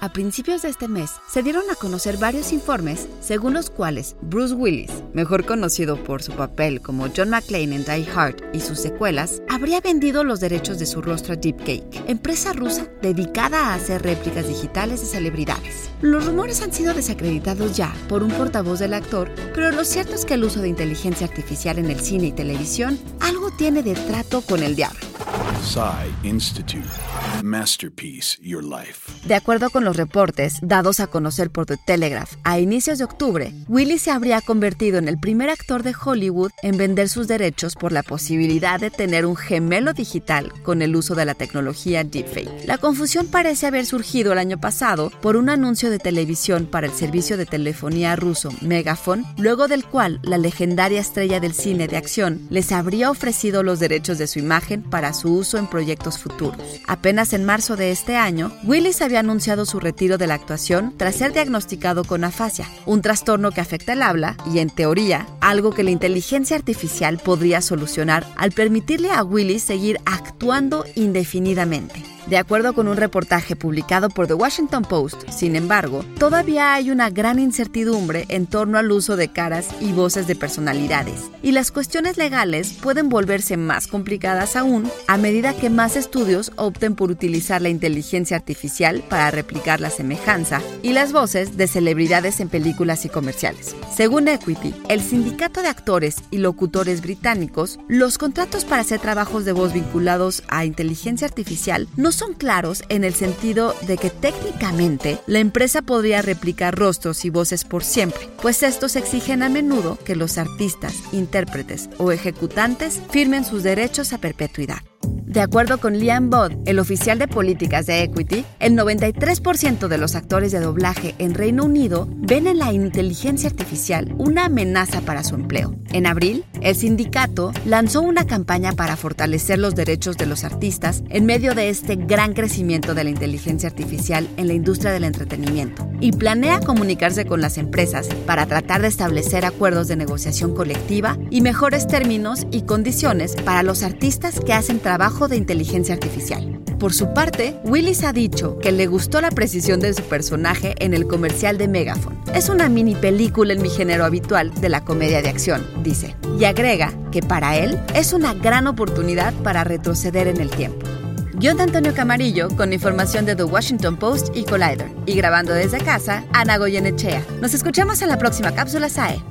A principios de este mes se dieron a conocer varios informes según los cuales Bruce Willis, mejor conocido por su papel como John McClane en Die Hard y sus secuelas, habría vendido los derechos de su rostro a Deepcake, empresa rusa dedicada a hacer réplicas digitales de celebridades. Los rumores han sido desacreditados ya por un portavoz del actor, pero lo cierto es que el uso de inteligencia artificial en el cine y televisión algo tiene de trato con el diablo. Institute. Masterpiece Your Life. De acuerdo con los reportes dados a conocer por The Telegraph, a inicios de octubre, Willy se habría convertido en el primer actor de Hollywood en vender sus derechos por la posibilidad de tener un gemelo digital con el uso de la tecnología deepfake. La confusión parece haber surgido el año pasado por un anuncio de televisión para el servicio de telefonía ruso Megafon, luego del cual la legendaria estrella del cine de acción les habría ofrecido los derechos de su imagen para su uso en proyectos futuros. Apenas en marzo de este año, Willis había anunciado su retiro de la actuación tras ser diagnosticado con afasia, un trastorno que afecta el habla y, en teoría, algo que la inteligencia artificial podría solucionar al permitirle a Willis seguir actuando indefinidamente. De acuerdo con un reportaje publicado por The Washington Post, sin embargo, todavía hay una gran incertidumbre en torno al uso de caras y voces de personalidades, y las cuestiones legales pueden volverse más complicadas aún a medida que más estudios opten por utilizar la inteligencia artificial para replicar la semejanza y las voces de celebridades en películas y comerciales. Según Equity, el sindicato de actores y locutores británicos, los contratos para hacer trabajos de voz vinculados a inteligencia artificial no son claros en el sentido de que técnicamente la empresa podría replicar rostros y voces por siempre, pues estos exigen a menudo que los artistas, intérpretes o ejecutantes firmen sus derechos a perpetuidad. De acuerdo con Liam Budd, el oficial de políticas de Equity, el 93% de los actores de doblaje en Reino Unido ven en la inteligencia artificial una amenaza para su empleo. En abril, el sindicato lanzó una campaña para fortalecer los derechos de los artistas en medio de este gran crecimiento de la inteligencia artificial en la industria del entretenimiento y planea comunicarse con las empresas para tratar de establecer acuerdos de negociación colectiva y mejores términos y condiciones para los artistas que hacen trabajo de inteligencia artificial. Por su parte, Willis ha dicho que le gustó la precisión de su personaje en el comercial de Megaphone. Es una mini película en mi género habitual de la comedia de acción, dice, y agrega que para él es una gran oportunidad para retroceder en el tiempo. Guión de Antonio Camarillo con información de The Washington Post y Collider. Y grabando desde casa, Ana Goyenechea. Nos escuchamos en la próxima cápsula SAE.